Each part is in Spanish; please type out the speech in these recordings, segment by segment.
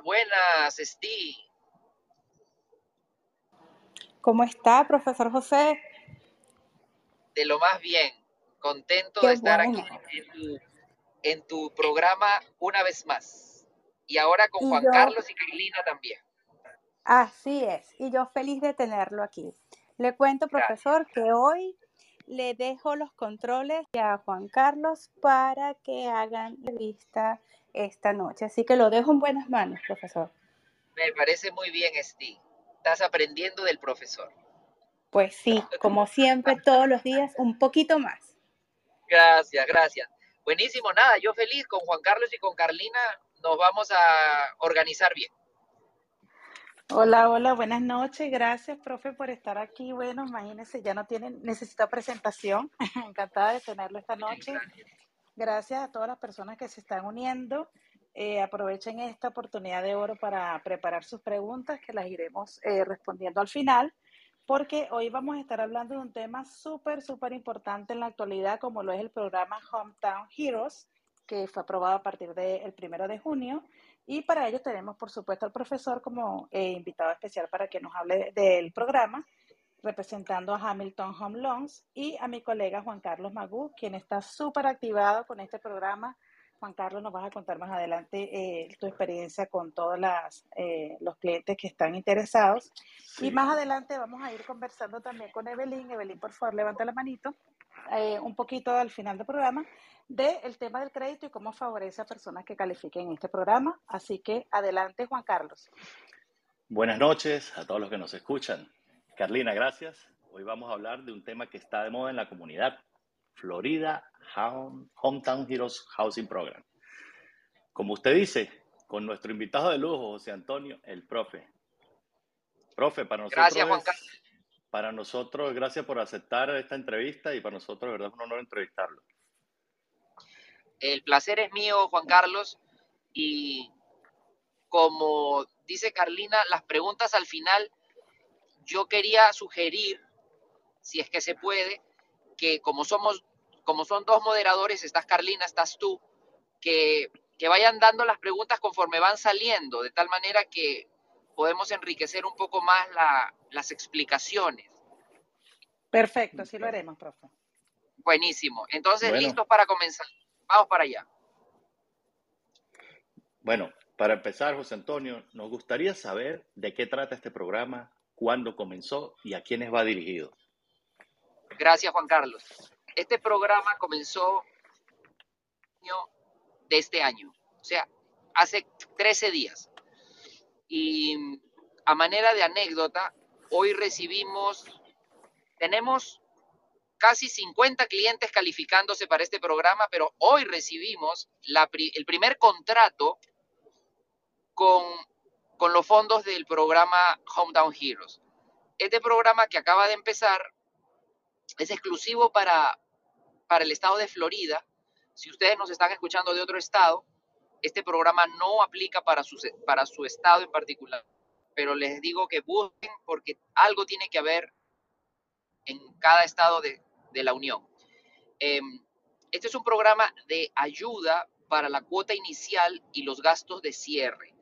Buenas, Steve. ¿Cómo está, profesor José? De lo más bien. Contento de estar aquí en tu, programa una vez más. Y ahora con Juan Carlos y Carolina también. Así es. Y yo feliz de tenerlo aquí. Le cuento, profesor, que hoy le dejo los controles a Juan Carlos para que hagan la vista esta noche. Así que lo dejo en buenas manos, profesor. Me parece muy bien, Steve. Estás aprendiendo del profesor. Pues sí, como siempre, todos los días, un poquito más. Gracias, gracias. Buenísimo, nada, yo feliz con Juan Carlos y con Carlina, nos vamos a organizar bien. Hola, hola, buenas noches. Gracias, profe, por estar aquí. Bueno, imagínense, ya no tienen, necesita presentación. Encantada de tenerlo esta noche. Gracias a todas las personas que se están uniendo. Eh, aprovechen esta oportunidad de oro para preparar sus preguntas, que las iremos eh, respondiendo al final, porque hoy vamos a estar hablando de un tema súper, súper importante en la actualidad, como lo es el programa Hometown Heroes, que fue aprobado a partir del primero de junio y para ello tenemos, por supuesto, al profesor como eh, invitado especial para que nos hable del programa, representando a Hamilton Home Loans y a mi colega Juan Carlos Magú, quien está súper activado con este programa. Juan Carlos, nos vas a contar más adelante eh, tu experiencia con todos eh, los clientes que están interesados. Y más adelante vamos a ir conversando también con Evelyn. Evelyn, por favor, levanta la manito. un poquito al final del programa del tema del crédito y cómo favorece a personas que califiquen este programa. Así que adelante, Juan Carlos. Buenas noches a todos los que nos escuchan. Carlina, gracias. Hoy vamos a hablar de un tema que está de moda en la comunidad, Florida Hometown Heroes Housing Program. Como usted dice, con nuestro invitado de lujo, José Antonio, el profe. Profe, para nosotros. Gracias, Juan Carlos. Para nosotros, gracias por aceptar esta entrevista y para nosotros, de verdad, es un honor entrevistarlo. El placer es mío, Juan Carlos, y como dice Carlina, las preguntas al final, yo quería sugerir, si es que se puede, que como somos, como son dos moderadores, estás Carlina, estás tú, que, que vayan dando las preguntas conforme van saliendo, de tal manera que podemos enriquecer un poco más las explicaciones. Perfecto, así lo haremos, profe. Buenísimo. Entonces, listos para comenzar. Vamos para allá. Bueno, para empezar, José Antonio, nos gustaría saber de qué trata este programa, cuándo comenzó y a quiénes va dirigido. Gracias, Juan Carlos. Este programa comenzó de este año, o sea, hace 13 días. Y a manera de anécdota, hoy recibimos, tenemos casi 50 clientes calificándose para este programa, pero hoy recibimos el primer contrato con, con los fondos del programa Hometown Heroes. Este programa que acaba de empezar es exclusivo para, para el estado de Florida. Si ustedes nos están escuchando de otro estado, este programa no aplica para su, para su estado en particular. Pero les digo que busquen porque algo tiene que haber en cada estado de, de la Unión. Em, este es un programa de ayuda para la cuota inicial y los gastos de cierre.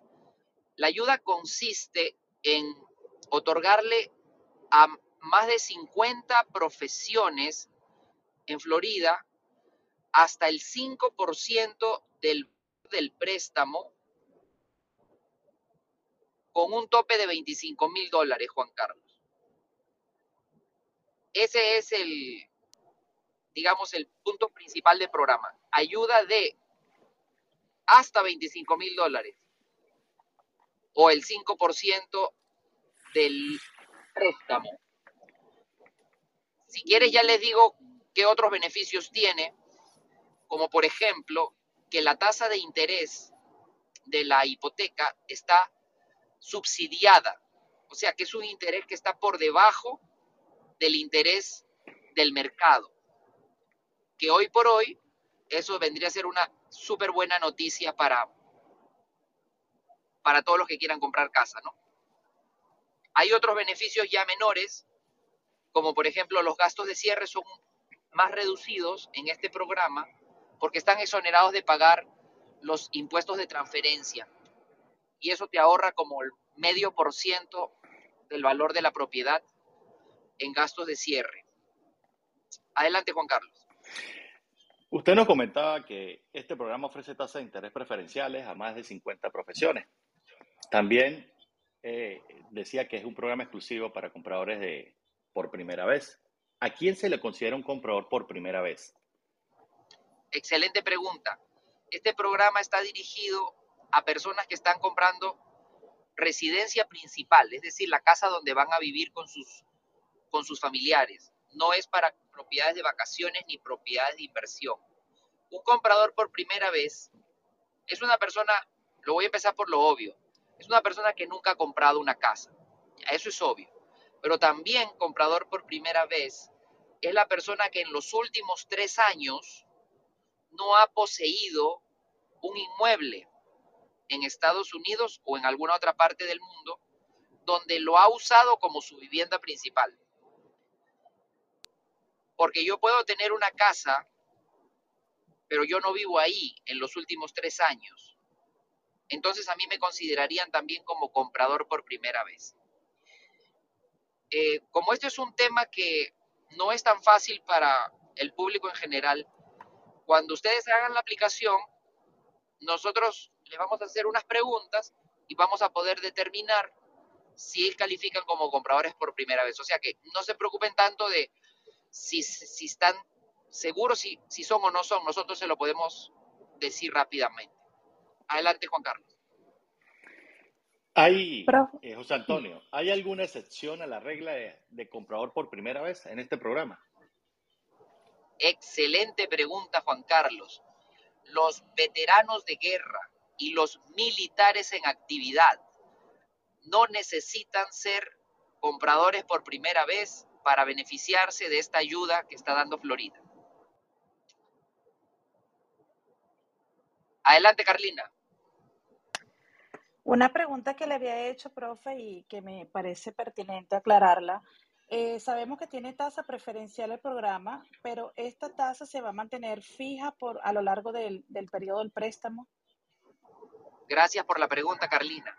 La ayuda consiste en otorgarle a más de 50 profesiones en Florida hasta el 5% del, préstamo con un tope de 25 mil dólares, Juan Carlos. Ese es el, digamos, el punto principal del programa. Ayuda de hasta 25 mil dólares o el 5% del préstamo. Si quieres, ya les digo qué otros beneficios tiene, como por ejemplo que la tasa de interés de la hipoteca está subsidiada, o sea que es un interés que está por debajo del interés del mercado que hoy por hoy eso vendría a ser una súper buena noticia para, para todos los que quieran comprar casa, ¿no? Hay otros beneficios ya menores, como por ejemplo los gastos de cierre son más reducidos en este programa porque están exonerados de pagar los impuestos de transferencia. y eso te ahorra como el medio por ciento del valor de la propiedad en gastos de cierre. Adelante, Juan Carlos. Usted nos comentaba que este programa ofrece tasas de interés preferenciales a más de 50 profesiones. También eh, decía que es un programa exclusivo para compradores de por primera vez. ¿A quién se le considera un comprador por primera vez? Excelente pregunta. Este programa está dirigido a personas que están comprando residencia principal, es decir, la casa donde van a vivir con sus, con sus familiares. No es para propiedades de vacaciones ni propiedades de inversión. Un comprador por primera vez es una persona, lo voy a empezar por lo obvio, es una persona que nunca ha comprado una casa. Eso es obvio. Pero también comprador por primera vez es la persona que en los últimos tres años no ha poseído un inmueble en Estados Unidos o en alguna otra parte del mundo donde lo ha usado como su vivienda principal. Porque yo puedo tener una casa, pero yo no vivo ahí en los últimos tres años. Entonces a mí me considerarían también como comprador por primera vez. Eh, como este es un tema que no es tan fácil para el público en general, cuando ustedes hagan la aplicación, nosotros les vamos a hacer unas preguntas y vamos a poder determinar si califican como compradores por primera vez. O sea que no se preocupen tanto de si, si están seguros si, si son o no son. Nosotros se lo podemos decir rápidamente. Adelante, Juan Carlos. Hay, eh, José Antonio, ¿hay alguna excepción a la regla de comprador por primera vez en este programa? Excelente pregunta, Juan Carlos. Los veteranos de guerra y los militares en actividad no necesitan ser compradores por primera vez para beneficiarse de esta ayuda que está dando Florida. Adelante, Carlina. Una pregunta que le había hecho, profe, y que me parece pertinente aclararla. Eh, sabemos que tiene tasa preferencial el programa, pero ¿esta tasa se va a mantener fija por, a lo largo del, del periodo del préstamo? Gracias por la pregunta, Carlina.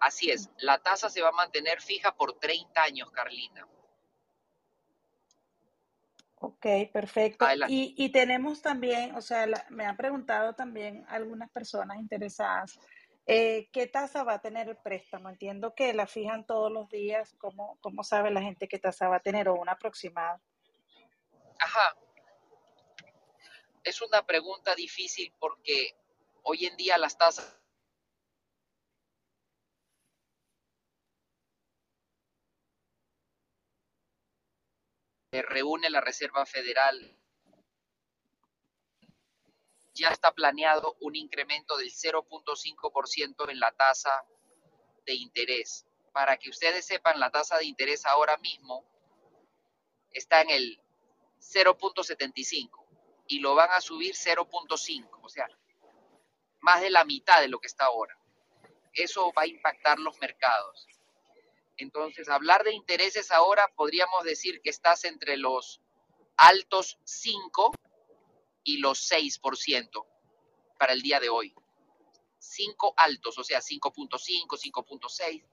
Así es, la tasa se va a mantener fija por 30 años, Carlina. Ok, perfecto. Y, y, tenemos también, o sea, me han preguntado también algunas personas interesadas, eh, ¿qué tasa va a tener el préstamo? Entiendo que la fijan todos los días, ¿cómo, cómo sabe la gente qué tasa va a tener o un aproximado? Ajá. Es una pregunta difícil porque hoy en día las tasas reúne la Reserva Federal, ya está planeado un incremento del 0.5% en la tasa de interés. Para que ustedes sepan, la tasa de interés ahora mismo está en el 0.75 y lo van a subir 0.5, o sea, más de la mitad de lo que está ahora. Eso va a impactar los mercados. Entonces, hablar de intereses ahora podríamos decir que estás entre los altos 5 y los 6% para el día de hoy. 5 altos, o sea, 5.5, 5.6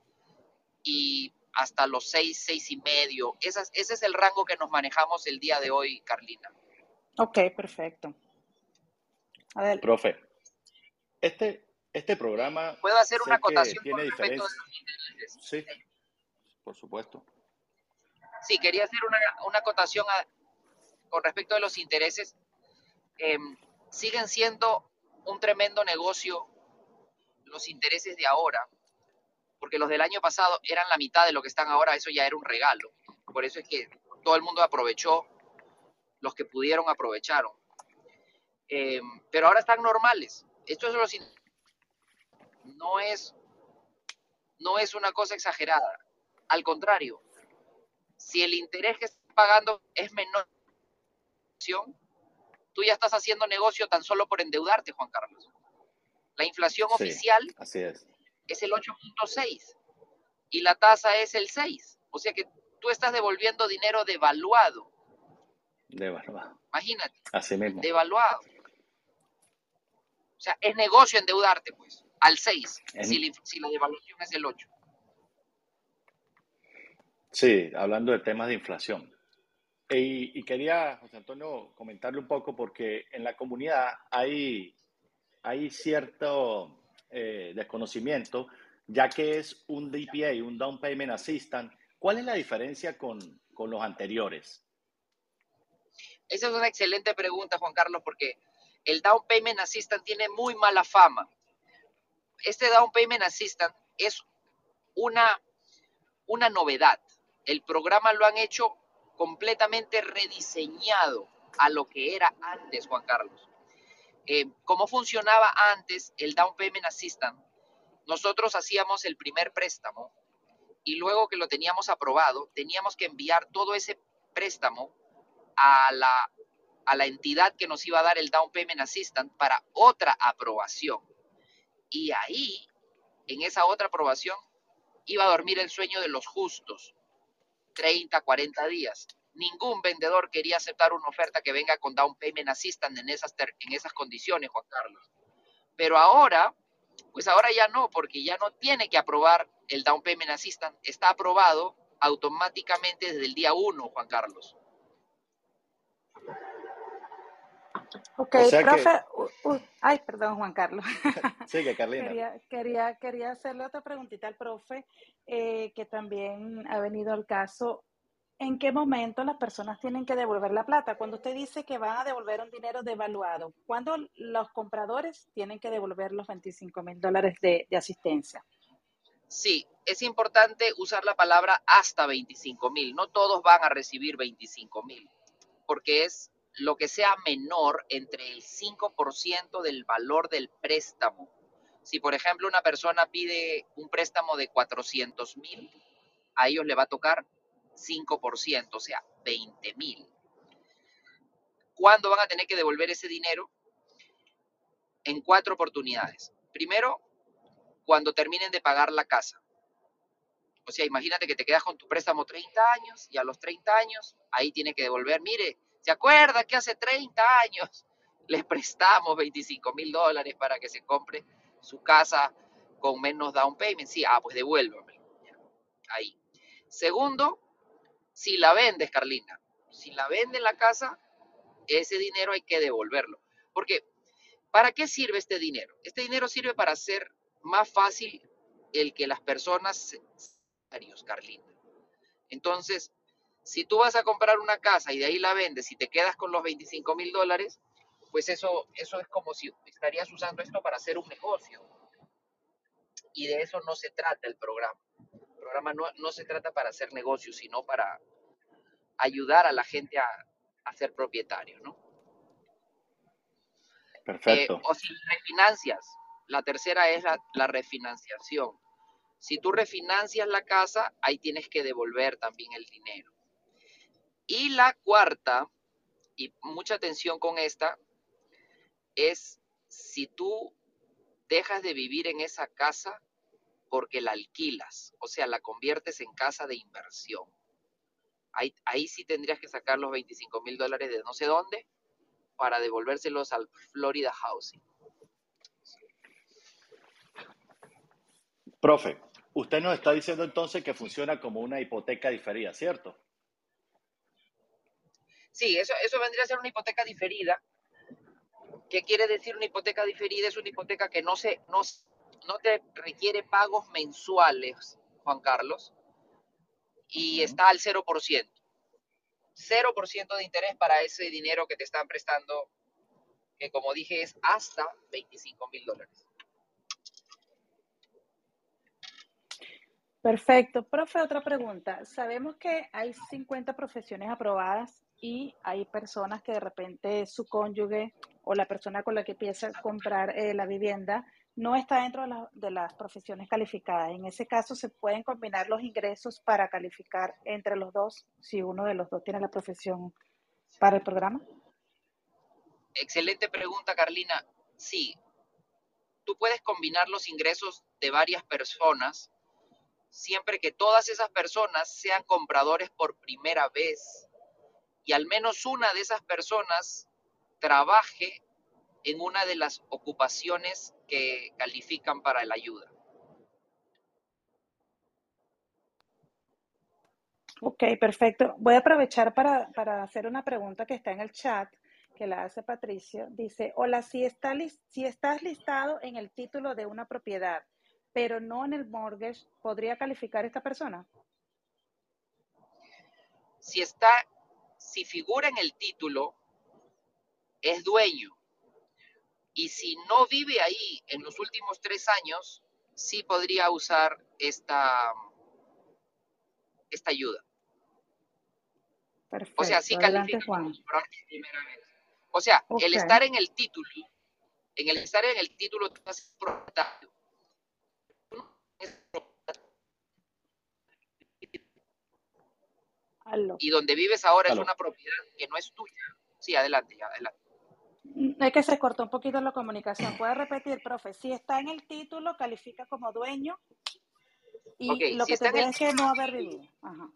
y hasta los 6, 6 y medio. Ese es, ese es el rango que nos manejamos el día de hoy, Carlina. Ok, perfecto. A ver. Profe, este, este programa... ¿Puedo hacer una acotación? Tiene diferencia. Sí por supuesto. Sí, quería hacer una, acotación con respecto a los intereses. Em, siguen siendo un tremendo negocio los intereses de ahora, porque los del año pasado eran la mitad de lo que están ahora, eso ya era un regalo. Por eso es que todo el mundo aprovechó, los que pudieron aprovecharon. Em, pero ahora están normales. Esto es no es no es una cosa exagerada. Al contrario, si el interés que estás pagando es menor, tú ya estás haciendo negocio tan solo por endeudarte, Juan Carlos. La inflación oficial así es. es el 8.6 y la tasa es el 6. O sea que tú estás devolviendo dinero devaluado. Devaluado. Imagínate. Así mismo. Devaluado. O sea, es negocio endeudarte, pues. al 6, si, si la devaluación es del 8. Sí, hablando de temas de inflación. Y, quería, José Antonio, comentarle un poco porque en la comunidad hay, hay cierto eh, desconocimiento, ya que es un DPA, un Down Payment Assistant. ¿Cuál es la diferencia con, con los anteriores? Esa es una excelente pregunta, Juan Carlos, porque el Down Payment Assistant tiene muy mala fama. Este Down Payment Assistant es una, una novedad. El programa lo han hecho completamente rediseñado a lo que era antes, Juan Carlos. Eh, ¿Cómo funcionaba antes el Down Payment Assistant? Nosotros hacíamos el primer préstamo y luego que lo teníamos aprobado, teníamos que enviar todo ese préstamo a la, a la entidad que nos iba a dar el Down Payment Assistant para otra aprobación. Y ahí, en esa otra aprobación, iba a dormir el sueño de los justos, 30, 40 días. Ningún vendedor quería aceptar una oferta que venga con down payment assistant en esas, en esas condiciones, Juan Carlos. Pero ahora, pues ahora ya no, porque ya no tiene que aprobar el down payment assistant. Está aprobado automáticamente desde el día 1, Juan Carlos. Ok, profe, ay, perdón, Juan Carlos. Sigue, Carlina. Quería, quería, quería hacerle otra preguntita al profe, eh, que también ha venido al caso. ¿En qué momento las personas tienen que devolver la plata? Cuando usted dice que van a devolver un dinero devaluado, ¿cuándo los compradores tienen que devolver los 25 mil dólares de, de asistencia? Sí, es importante usar la palabra hasta 25 mil. No todos van a recibir 25 mil, porque es lo que sea menor entre el 5% del valor del préstamo. Si, por ejemplo, una persona pide un préstamo de 400 mil, a ellos le va a tocar 5%, o sea, 20 mil. ¿Cuándo van a tener que devolver ese dinero? En cuatro oportunidades. Primero, cuando terminen de pagar la casa. O sea, imagínate que te quedas con tu préstamo 30 años y a los 30 años ahí tiene que devolver, mire, ¿Se acuerda que hace 30 años le prestamos 25 mil dólares para que se compre su casa con menos down payment? Sí, ah, pues devuélvame. Ahí. Segundo, si la vendes, Carlina, si la vende la casa, ese dinero hay que devolverlo. Porque, ¿para qué sirve este dinero? Este dinero sirve para hacer más fácil el que las personas, Carlina. Entonces, si tú vas a comprar una casa y de ahí la vendes y te quedas con los 25 mil dólares, pues eso, eso es como si estarías usando esto para hacer un negocio. Y de eso no se trata el programa. El programa no, se trata para hacer negocios, sino para ayudar a la gente a, ser propietario, ¿no? Perfecto. Eh, o si refinancias. La tercera es la, la refinanciación. Si tú refinancias la casa, ahí tienes que devolver también el dinero. Y la cuarta, y mucha atención con esta, es si tú dejas de vivir en esa casa porque la alquilas, o sea, la conviertes en casa de inversión. Ahí, sí tendrías que sacar los 25 mil dólares de no sé dónde para devolvérselos al Florida Housing. Profe, usted nos está diciendo entonces que funciona como una hipoteca diferida, ¿cierto? Sí, eso, eso vendría a ser una hipoteca diferida. ¿Qué quiere decir una hipoteca diferida? Es una hipoteca que no, se, no, no te requiere pagos mensuales, Juan Carlos, y está al 0%. 0% de interés para ese dinero que te están prestando, que como dije es hasta 25 mil dólares. Perfecto. Profe, otra pregunta. Sabemos que hay 50 profesiones aprobadas y hay personas que de repente su cónyuge o la persona con la que empieza a comprar eh, la vivienda no está dentro de, las profesiones calificadas. En ese caso, ¿se pueden combinar los ingresos para calificar entre los dos si uno de los dos tiene la profesión para el programa? Excelente pregunta, Carlina. Sí, tú puedes combinar los ingresos de varias personas siempre que todas esas personas sean compradores por primera vez y al menos una de esas personas trabaje en una de las ocupaciones que califican para la ayuda. Ok, perfecto. Voy a aprovechar para, para, hacer una pregunta que está en el chat, que la hace Patricio. Dice, hola, si, está, si estás listado en el título de una propiedad, pero no en el mortgage, ¿podría calificar esta persona? Si está, si figura en el título, es dueño. Y si no vive ahí en los últimos tres años, sí podría usar esta, esta ayuda. Perfecto. O sea, sí califica Juan. primera vez. O sea, el estar en el título, en el estar en el título, tú estás propietario. Y donde vives ahora es una propiedad que no es tuya. Sí, adelante, adelante. Mm, es que se cortó un poquito la comunicación. ¿Puede repetir, profe? Si está en el título, califica como dueño. Y lo que te es que no haber vivido. Ajá.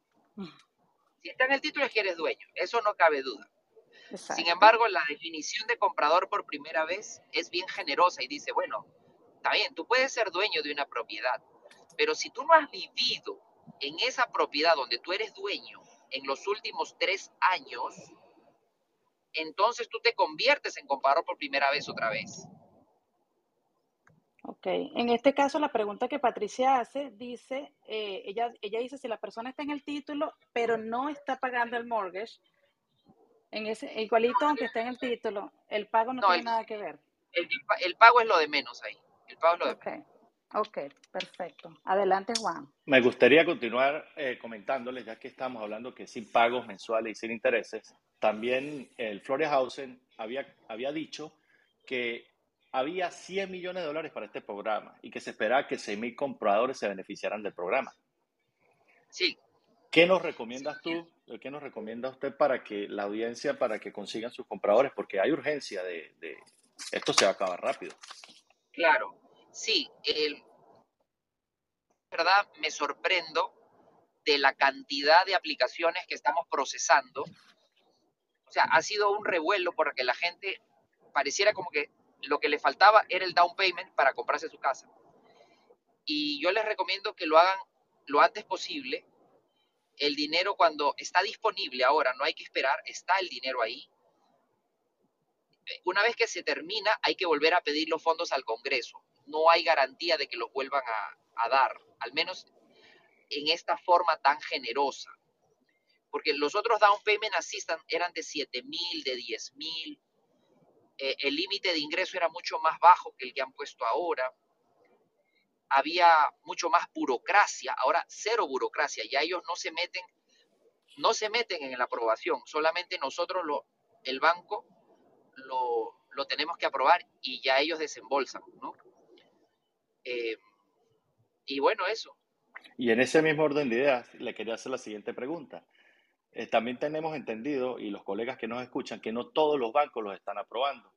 Si está en el título es que eres dueño, eso no cabe duda. Sin embargo, la definición de comprador por primera vez es bien generosa y dice, bueno, está bien, tú puedes ser dueño de una propiedad, pero si tú no has vivido en esa propiedad donde tú eres dueño en los últimos tres años, entonces tú te conviertes en comprador por primera vez otra vez. Ok, en este caso la pregunta que Patricia hace dice, eh, ella, ella dice si la persona está en el título, pero no está pagando el mortgage, en ese igualito aunque esté en el título, el pago no, tiene nada que ver. El, pago es lo de menos ahí. El pago es lo de menos. Ok, perfecto. Adelante, Juan. Me gustaría continuar eh, comentándoles, ya que estamos hablando que sin pagos mensuales y sin intereses, también el Floriahausen había, había dicho que había 100 millones de dólares para este programa y que se esperaba que 6.000 compradores se beneficiaran del programa. Sí. ¿Qué nos recomiendas tú? ¿Qué nos recomienda usted para que la audiencia, para que consigan sus compradores? Porque hay urgencia de, esto se va a acabar rápido. Claro, sí. El, verdad, me sorprendo de la cantidad de aplicaciones que estamos procesando. O sea, ha sido un revuelo porque la gente pareciera como que lo que le faltaba era el down payment para comprarse su casa. Y yo les recomiendo que lo hagan lo antes posible. El dinero cuando está disponible ahora, no hay que esperar, está el dinero ahí. Una vez que se termina, hay que volver a pedir los fondos al Congreso. No hay garantía de que los vuelvan a, dar, al menos en esta forma tan generosa. Porque los otros down payment assistant eran de 7 mil, de 10 mil, eh, el límite de ingreso era mucho más bajo que el que han puesto ahora, había mucho más burocracia, ahora cero burocracia, ya ellos no se meten, no se meten en la aprobación, solamente nosotros lo, el banco lo, tenemos que aprobar y ya ellos desembolsan, ¿no? Eh, y bueno, eso. Y en ese mismo orden de ideas, le quería hacer la siguiente pregunta. Eh, también tenemos entendido, y los colegas que nos escuchan, que no todos los bancos los están aprobando.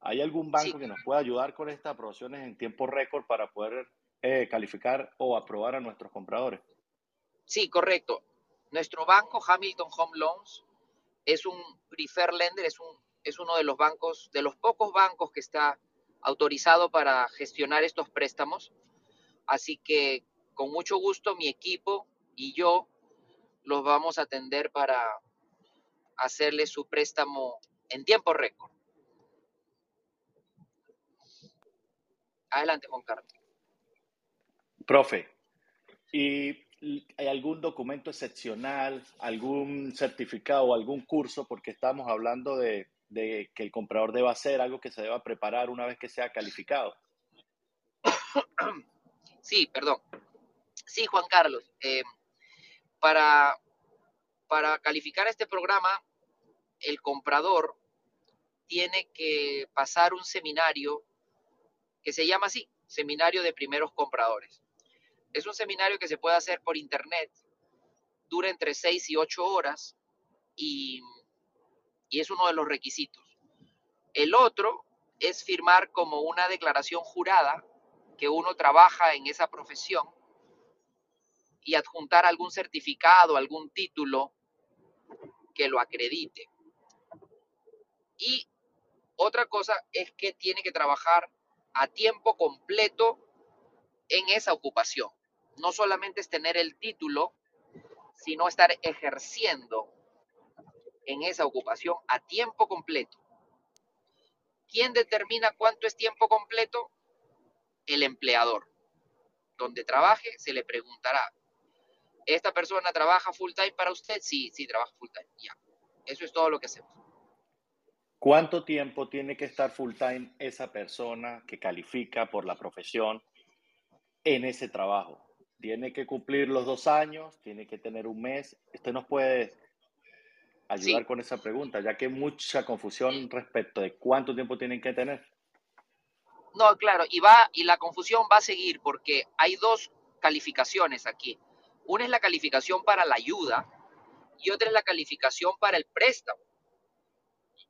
¿Hay algún banco que nos pueda ayudar con estas aprobaciones en tiempo récord para poder eh, calificar o aprobar a nuestros compradores? Sí, correcto. Nuestro banco, Hamilton Home Loans, es un prefer lender, es, un, es uno de los bancos, de los pocos bancos que está autorizado para gestionar estos préstamos. Así que con mucho gusto mi equipo y yo los vamos a atender para hacerle su préstamo en tiempo récord. Adelante, Juan Carlos. Profe, ¿y hay algún documento excepcional, algún certificado algún curso? Porque estamos hablando de, que el comprador deba hacer algo que se deba preparar una vez que sea calificado. Sí, perdón. Sí, Juan Carlos. Eh, para, para calificar este programa, el comprador tiene que pasar un seminario que se llama así, Seminario de Primeros Compradores. Es un seminario que se puede hacer por internet, dura entre 6 y 8 horas y, y es uno de los requisitos. El otro es firmar como una declaración jurada que uno trabaja en esa profesión y adjuntar algún certificado, algún título que lo acredite. Y otra cosa es que tiene que trabajar a tiempo completo en esa ocupación. No solamente es tener el título, sino estar ejerciendo en esa ocupación a tiempo completo. ¿Quién determina cuánto es tiempo completo? El empleador. Donde trabaje, se le preguntará, ¿esta persona trabaja full time para usted? Sí, sí, trabaja full time. Ya. Eso es todo lo que hacemos. ¿Cuánto tiempo tiene que estar full time esa persona que califica por la profesión en ese trabajo? ¿Tiene que cumplir los dos años? ¿Tiene que tener un mes? Usted nos puede ayudar con esa pregunta, ya que hay mucha confusión respecto de cuánto tiempo tienen que tener. No, claro, y va y la confusión va a seguir porque hay dos calificaciones aquí. Una es la calificación para la ayuda y otra es la calificación para el préstamo.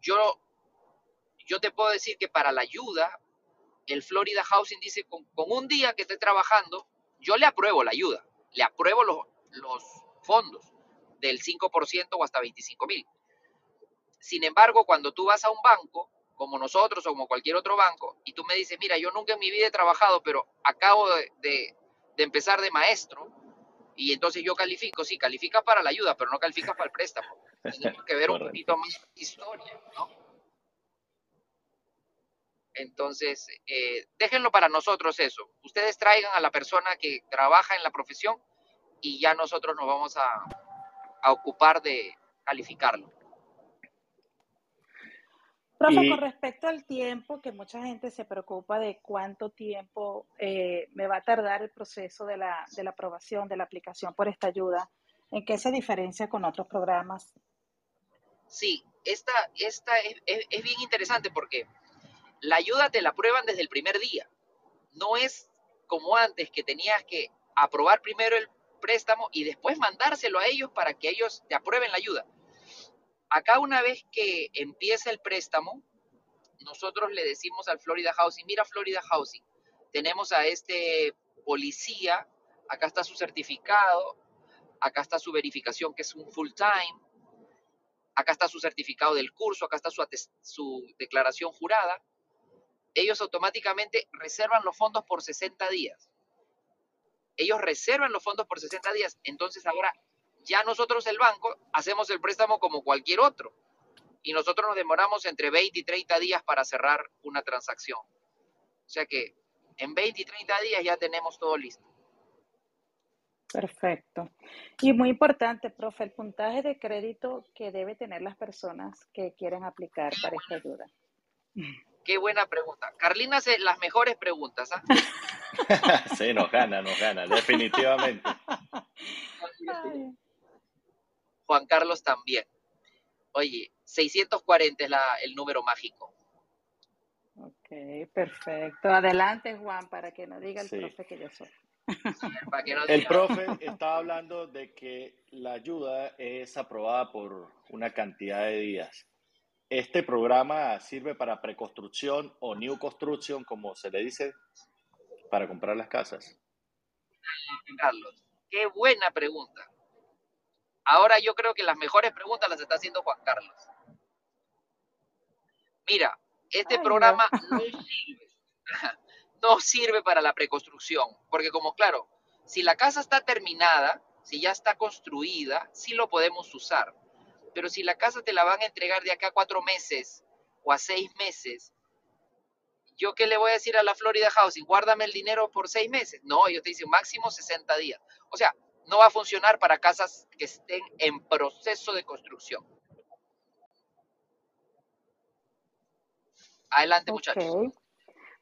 Yo, yo te puedo decir que para la ayuda, el Florida Housing dice con, con un día que esté trabajando, yo le apruebo la ayuda, le apruebo los, los fondos del 5% o hasta 25 mil. Sin embargo, cuando tú vas a un banco, como nosotros o como cualquier otro banco, y tú me dices, mira, yo nunca en mi vida he trabajado, pero acabo de, de, de empezar de maestro, y entonces yo califico, sí, califica para la ayuda, pero no califica para el préstamo. Tenemos que ver un poquito más historia, ¿no? Entonces, eh, déjenlo para nosotros eso. Ustedes traigan a la persona que trabaja en la profesión y ya nosotros nos vamos a, a ocupar de calificarlo. Profe, y... con respecto al tiempo, que mucha gente se preocupa de cuánto tiempo eh, me va a tardar el proceso de la, de la aprobación, de la aplicación por esta ayuda, ¿en qué se diferencia con otros programas? Sí, esta, esta es, es, es bien interesante porque la ayuda te la aprueban desde el primer día. No es como antes que tenías que aprobar primero el préstamo y después mandárselo a ellos para que ellos te aprueben la ayuda. Acá una vez que empieza el préstamo, nosotros le decimos al Florida Housing, mira Florida Housing, tenemos a este policía, acá está su certificado, acá está su verificación que es un full time, acá está su certificado del curso, acá está su, su declaración jurada. Ellos automáticamente reservan los fondos por 60 días ellos reservan los fondos por 60 días. Entonces ahora ya nosotros el banco hacemos el préstamo como cualquier otro. Y nosotros nos demoramos entre 20 y 30 días para cerrar una transacción. O sea que en 20 y 30 días ya tenemos todo listo. Perfecto. Y muy importante, profe, el puntaje de crédito que debe tener las personas que quieren aplicar para esta ayuda. Qué buena pregunta. Carlina hace las mejores preguntas. ¿ah? sí, nos gana, nos gana, definitivamente. Juan Carlos también. Oye, 640 es la, el número mágico. Ok, perfecto. Adelante, Juan, para que no diga el sí. profe que yo soy. No el profe estaba hablando de que la ayuda es aprobada por una cantidad de días. Este programa sirve para preconstrucción o new construction, como se le dice, para comprar las casas. Carlos, qué buena pregunta. Ahora yo creo que las mejores preguntas las está haciendo Juan Carlos. Mira, este Ay, programa no. no sirve, no sirve para la preconstrucción, porque como claro, si la casa está terminada, si ya está construida, sí lo podemos usar pero si la casa te la van a entregar de acá a cuatro meses o a seis meses, ¿yo qué le voy a decir a la Florida Housing? Guárdame el dinero por seis meses. No, ellos te dicen máximo 60 días. O sea, no va a funcionar para casas que estén en proceso de construcción. Adelante, muchachos.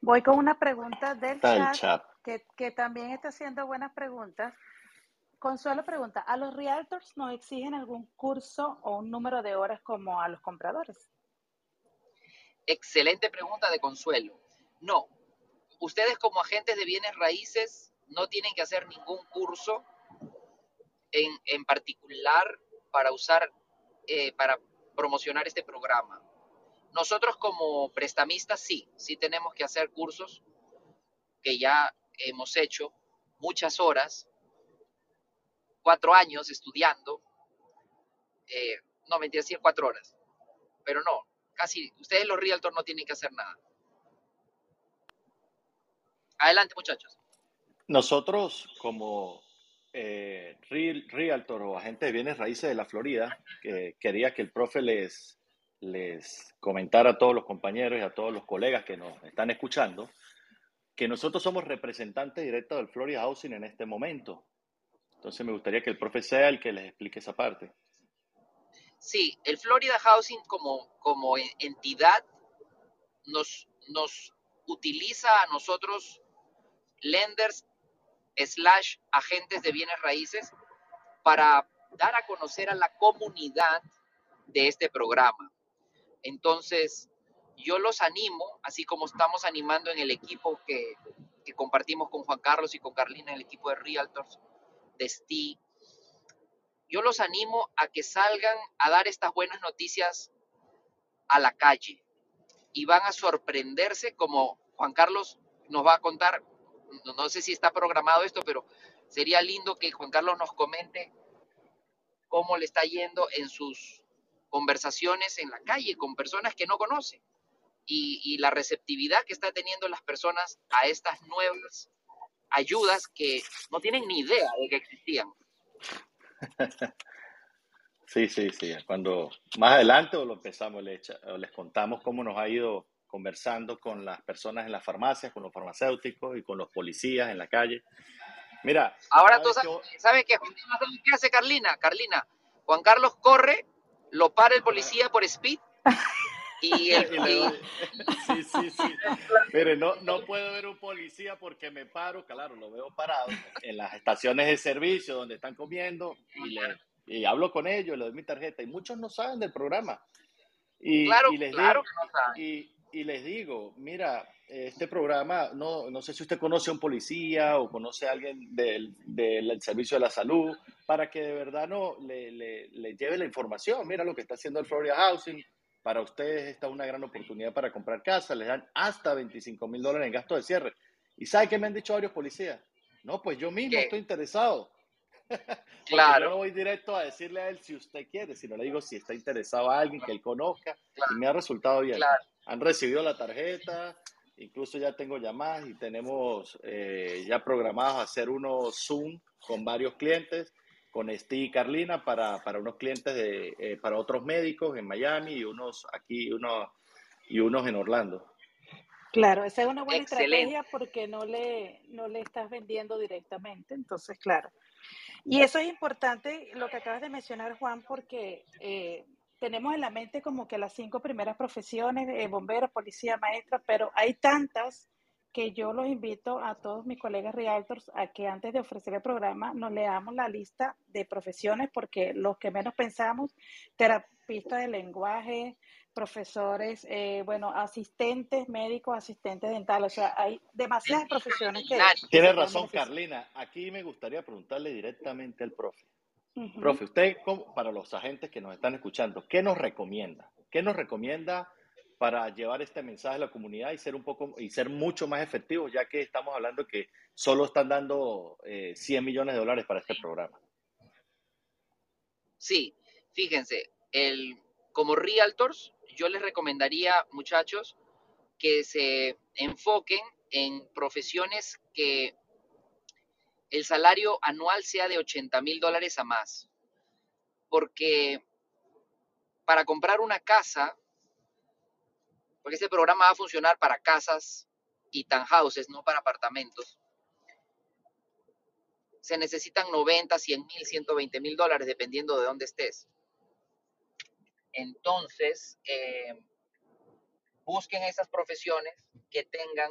Voy con una pregunta del chat, chat. Que, que también está haciendo buenas preguntas. Consuelo pregunta, ¿a los realtors nos exigen algún curso o un número de horas como a los compradores? Excelente pregunta de Consuelo. No, ustedes como agentes de bienes raíces no tienen que hacer ningún curso en, en particular para usar, eh, para promocionar este programa. Nosotros como prestamistas sí, sí tenemos que hacer cursos que ya hemos hecho muchas horas cuatro años estudiando, eh, no, mentira, sí, cuatro horas, pero no, casi, ustedes los realtors no tienen que hacer nada. Adelante, muchachos. Nosotros, como eh, realtor o agente de bienes raíces de la Florida, que quería que el profe les, les comentara a todos los compañeros y a todos los colegas que nos están escuchando, que nosotros somos representantes directos del Florida Housing en este momento. Entonces me gustaría que el profe sea el que les explique esa parte. Sí, el Florida Housing como, como entidad nos, nos utiliza a nosotros, lenders slash agentes de bienes raíces, para dar a conocer a la comunidad de este programa. Entonces, yo los animo, así como estamos animando en el equipo que, que compartimos con Juan Carlos y con Carlina, el equipo de Realtors, de STI, yo los animo a que salgan a dar estas buenas noticias a la calle y van a sorprenderse como Juan Carlos nos va a contar, no, sé si está programado esto, pero sería lindo que Juan Carlos nos comente cómo le está yendo en sus conversaciones en la calle con personas que no conoce y, la receptividad que está teniendo las personas a estas nuevas ayudas que no tienen ni idea de que existían. Sí, sí, sí. Cuando más adelante o lo empezamos, les, les contamos cómo nos ha ido conversando con las personas en las farmacias, con los farmacéuticos y con los policías en la calle. Mira. Ahora tú sabes, qué, hace Carlina. Carlina, Juan Carlos corre, lo para el policía por speed y el. Sí, sí, sí. Pero no, no puedo ver un policía porque me paro, claro, lo veo parado en las estaciones de servicio donde están comiendo y le y hablo con ellos, les doy mi tarjeta y muchos no saben del programa. Y, claro, y les claro digo, y, y, les digo, mira, este programa, no, no sé si usted conoce a un policía o conoce a alguien del, del servicio de la salud, para que de verdad no le, le, le, lleve la información. Mira lo que está haciendo el Florida Housing. Para ustedes está una gran oportunidad para comprar casa. Les dan hasta 25 mil dólares en gasto de cierre. ¿Y sabe qué me han dicho varios policías? No, pues yo mismo estoy interesado. Claro. Yo no voy directo a decirle a él si usted quiere, sino le digo si está interesado a alguien que él conozca y me ha resultado bien. Han recibido la tarjeta, incluso ya tengo llamadas y tenemos eh, ya programados hacer unos Zoom con varios clientes, con Steve y Carlina para, para unos clientes de, eh, para otros médicos en Miami y unos aquí unos, y unos en Orlando. Claro, esa es una buena estrategia porque no le, no le estás vendiendo directamente, entonces, claro. Y eso es importante, lo que acabas de mencionar, Juan, porque eh, tenemos en la mente como que las cinco primeras profesiones, eh, bombero, policía, maestra, pero hay tantas que yo los invito a todos mis colegas realtors a que antes de ofrecer el programa nos leamos la lista de profesiones porque los que menos pensamos, terapista de lenguaje, profesores, eh, bueno, asistentes médicos, asistentes dentales, o sea, hay demasiadas profesiones que... Tiene razón, Carlina. Aquí me gustaría preguntarle directamente al profe. Profe, usted, para los agentes que nos están escuchando, ¿qué nos recomienda? ¿Qué nos recomienda para llevar este mensaje a la comunidad y ser un poco y ser mucho más efectivos, ya que estamos hablando que solo están dando 100 eh, millones de dólares para este programa? Sí, fíjense, el, como realtors, yo les recomendaría, muchachos, que se enfoquen en profesiones que el salario anual sea de 80 mil dólares a más. Porque para comprar una casa, porque este programa va a funcionar para casas y townhouses, no para apartamentos, se necesitan 90, 100 mil, 120 mil dólares, dependiendo de dónde estés. Entonces, eh, busquen esas profesiones que tengan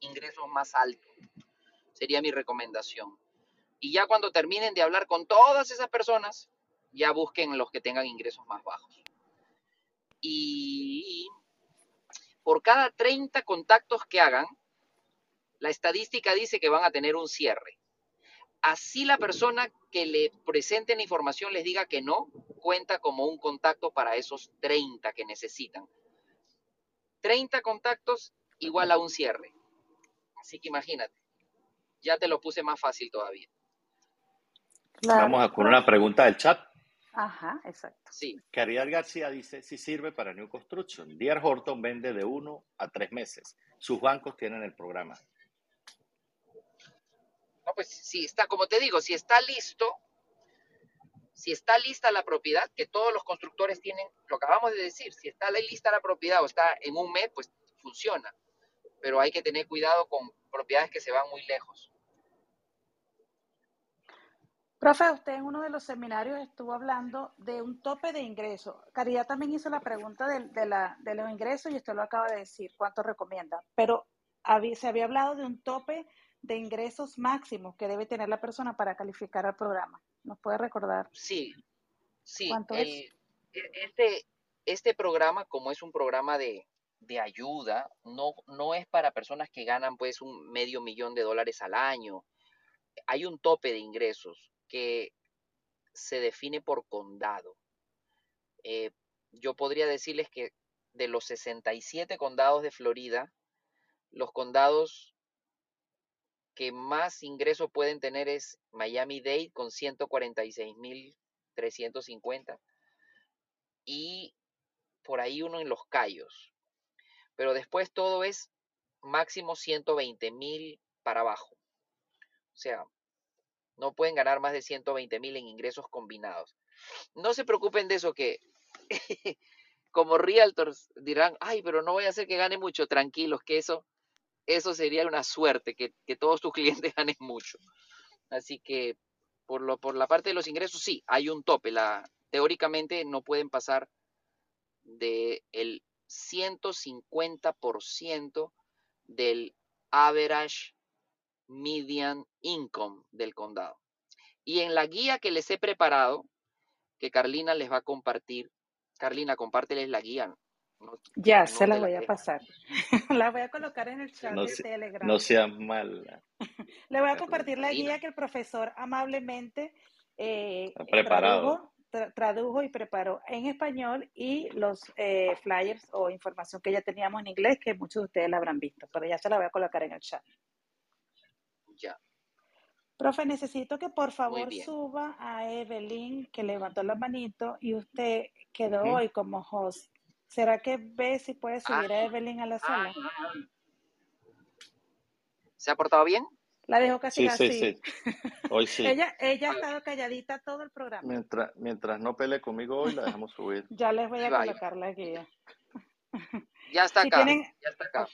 ingresos más altos. Sería mi recomendación. Y ya cuando terminen de hablar con todas esas personas, ya busquen los que tengan ingresos más bajos. Y por cada 30 contactos que hagan, la estadística dice que van a tener un cierre. Así la persona que le presente la información les diga que no, cuenta como un contacto para esos 30 que necesitan. 30 contactos igual a un cierre. Así que imagínate, ya te lo puse más fácil todavía. Vamos a con una pregunta del chat. Ajá, exacto. Sí. Caridad García dice, si sirve para New Construction. DR Horton vende de uno a tres meses. Sus bancos tienen el programa. pues si está, como te digo, si está listo, si está lista la propiedad, que todos los constructores tienen, lo acabamos de decir, si está lista la propiedad o está en un mes, pues funciona. Pero hay que tener cuidado con propiedades que se van muy lejos. Profe, usted en uno de los seminarios estuvo hablando de un tope de ingresos. Caridad también hizo la pregunta de, la, de los ingresos y usted lo acaba de decir, ¿cuánto recomienda? Pero se había hablado de un tope de ingresos máximos que debe tener la persona para calificar al programa. ¿Nos puede recordar? Sí, sí. E, este, este programa, como es un programa de, de ayuda, no, no es para personas que ganan pues un medio millón de dólares al año. Hay un tope de ingresos que se define por condado. Eh, yo podría decirles que de los 67 condados de Florida, los condados que más ingresos pueden tener es Miami-Dade con 146.350 y por ahí uno en Los Cayos. Pero después todo es máximo 120.000 para abajo. O sea, no pueden ganar más de 120 mil en ingresos combinados. No se preocupen de eso que como realtors dirán, ay, pero no voy a hacer que gane mucho. Tranquilos, que eso, eso sería una suerte, que, todos tus clientes ganen mucho. Así que por, lo, por la parte de los ingresos, sí, hay un tope. Teóricamente no pueden pasar del el 150% del average median income del condado. Y en la guía que les he preparado, que Carlina les va a compartir, Carlina, compárteles la guía. ya, se la voy a pasar. la voy a colocar en el chat de Telegram. No seas mal. Le voy a compartir la guía que el profesor amablemente eh, preparado. Tradujo, y preparó en español y los eh, flyers o información que ya teníamos en inglés, que muchos de ustedes la habrán visto, pero ya se la voy a colocar en el chat. Profe, necesito que por favor suba a Evelyn, que levantó la manito y usted quedó hoy como host. ¿Será que ve si puede subir a ah. Evelyn a la sala? ¿Se ha portado bien? La dejo casi sí, así. Sí, sí. Hoy sí. ella, ella ha estado calladita todo el programa. Mientras, mientras no pelee conmigo hoy, la dejamos subir. ya les voy a colocar la guía. Ya está acá. ya está acá.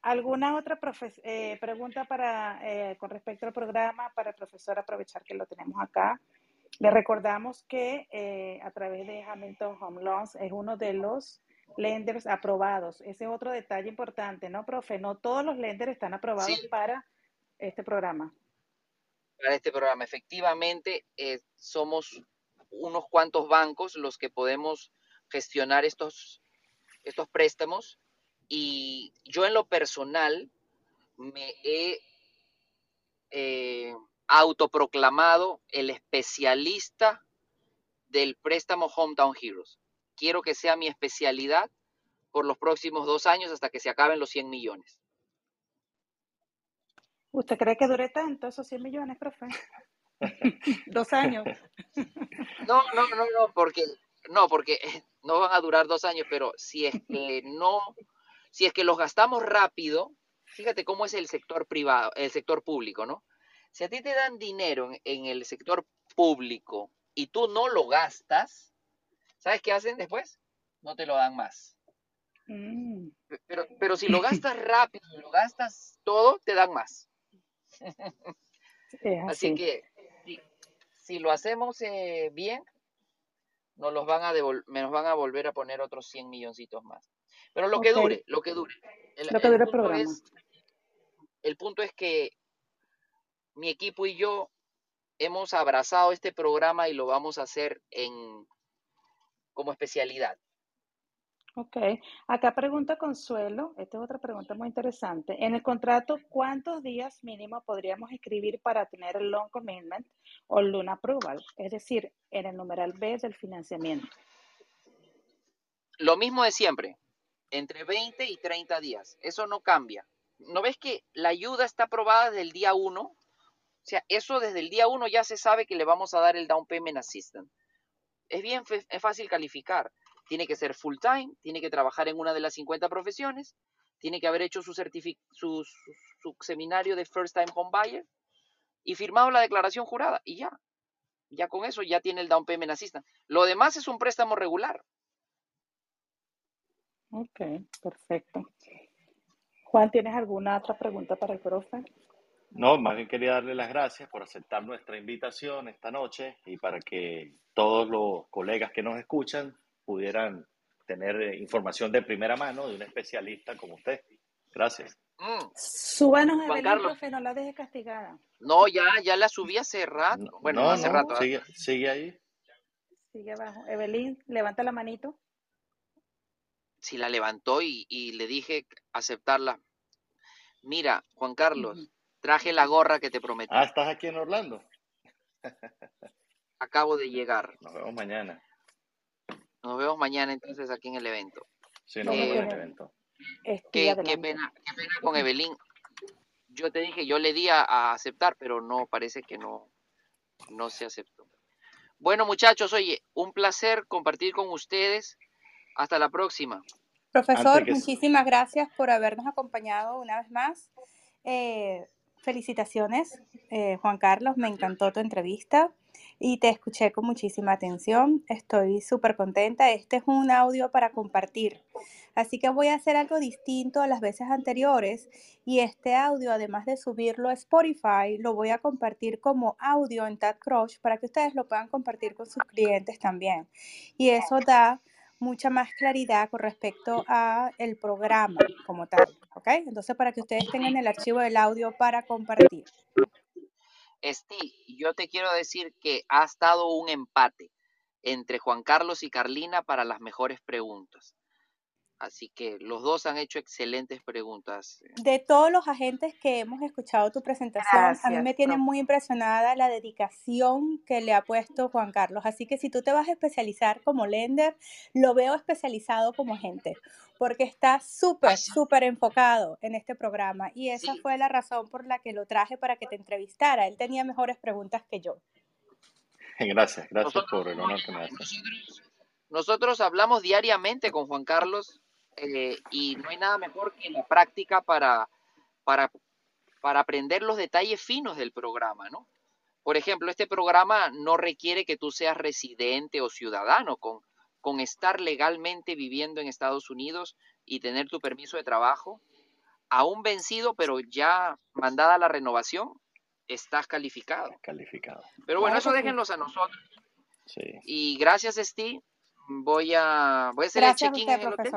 ¿Alguna otra eh, pregunta para, eh, con respecto al programa para el profesor? Aprovechar que lo tenemos acá. Le recordamos que eh, a través de Hamilton Home Loans es uno de los lenders aprobados. Ese es otro detalle importante, ¿no, profe? No todos los lenders están aprobados para este programa. Para este programa, efectivamente, somos unos cuantos bancos los que podemos gestionar estos, estos préstamos y yo en lo personal me he eh, autoproclamado el especialista del préstamo Hometown Heroes. Quiero que sea mi especialidad por los próximos dos años hasta que se acaben los 100 millones. ¿Usted cree que dure tanto esos 100 millones, profe? dos años. No, no, no, no, porque no, porque no van a durar dos años, pero si es que no si es que los gastamos rápido, fíjate cómo es el sector privado, el sector público, ¿no? Si a ti te dan dinero en, el sector público y tú no lo gastas, ¿sabes qué hacen después? No te lo dan más. Mm. Pero, pero si lo gastas rápido, lo gastas todo, te dan más. así. que si, lo hacemos eh, bien, nos, los van a nos van a volver a poner otros 100 milloncitos más. Pero lo que dure, lo que dure. El, lo que dure el, programa. Es, el punto es que mi equipo y yo hemos abrazado este programa y lo vamos a hacer en como especialidad. Ok, acá pregunta Consuelo, esta es otra pregunta muy interesante. En el contrato, ¿cuántos días mínimo podríamos escribir para tener el loan commitment o loan approval? Es decir, en el numeral B del financiamiento. Lo mismo de siempre entre 20 y 30 días. Eso no cambia. ¿No ves que la ayuda está aprobada desde el día 1? O sea, eso desde el día 1 ya se sabe que le vamos a dar el down payment assistant. Es bien es fácil calificar. Tiene que ser full time, tiene que trabajar en una de las 50 profesiones, tiene que haber hecho su, su, su, seminario de first time home buyer y firmado la declaración jurada y ya. Ya con eso ya tiene el down payment assistance. Lo demás es un préstamo regular. Ok, perfecto. Juan, ¿tienes alguna otra pregunta para el profe? No, más bien quería darle las gracias por aceptar nuestra invitación esta noche y para que todos los colegas que nos escuchan pudieran tener eh, información de primera mano de un especialista como usted. Gracias. Mm. Súbanos, Carlos. profe, no la deje castigada. No, ya, ya la subí hace rato. Bueno, no, hace rato. ¿ah? Sigue, sigue ahí. Sigue abajo. Evelyn, levanta la manito. Sí, la levantó y, y le dije aceptarla. Mira, Juan Carlos, traje la gorra que te prometí. Ah, ¿estás aquí en Orlando? Acabo de llegar. Nos vemos mañana. Nos vemos mañana entonces aquí en el evento. Sí, nos Eh, vemos en el evento. Qué, pena, qué pena con Evelyn. Yo te dije, yo le di a, a aceptar, pero no, parece que no, no se aceptó. Bueno, muchachos, oye, un placer compartir con ustedes. Hasta la próxima. Profesor, que- muchísimas gracias por habernos acompañado una vez más. Eh, felicitaciones, eh, Juan Carlos, me encantó tu entrevista y te escuché con muchísima atención. Estoy súper contenta. Este es un audio para compartir. Así que voy a hacer algo distinto a las veces anteriores y este audio, además de subirlo a Spotify, lo voy a compartir como audio en TADCrush para que ustedes lo puedan compartir con sus clientes también. Y eso da mucha más claridad con respecto a el programa como tal, ¿ok? Entonces, para que ustedes tengan el archivo del audio para compartir. Steve, yo te quiero decir que ha estado un empate entre Juan Carlos y Carlina para las mejores preguntas. Así que los dos han hecho excelentes preguntas. De todos los agentes que hemos escuchado tu presentación, a mí Gracias, me tiene profe. muy impresionada la dedicación que le ha puesto Juan Carlos. Así que si tú te vas a especializar como lender, lo veo especializado como agente, porque está súper, súper enfocado en este programa. Y esa Sí. fue la razón por la que lo traje para que te entrevistara. Él tenía mejores preguntas que yo. Gracias, gracias Nosotros, por el honor que me hace. nosotros- nosotros hablamos diariamente con Juan Carlos eh, y no hay nada mejor que la práctica para, para, para aprender los detalles finos del programa, ¿no? Por ejemplo, este programa no requiere que tú seas residente o ciudadano. Con, con estar legalmente viviendo en Estados Unidos y tener tu permiso de trabajo, aún vencido, pero ya mandada la renovación, estás calificado. Calificado. Pero bueno, Claro eso déjenlos a nosotros. Sí. Y gracias, Steve. Voy a, voy a hacer Gracias el check-in en el hotel.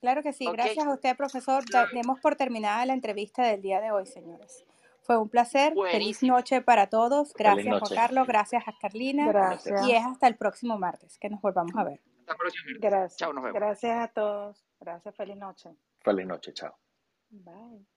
Claro que sí, gracias a usted, profesor. Demos por terminada la entrevista del día de hoy, señores. Fue un placer. Feliz noche para todos. Gracias, Juan. Carlos. Gracias a Carlina. Gracias. Y es hasta el próximo martes que nos volvamos a ver. Hasta la próxima. Gracias. Chao, nos vemos. Gracias a todos. Gracias. Feliz noche. Feliz noche, chao. Bye.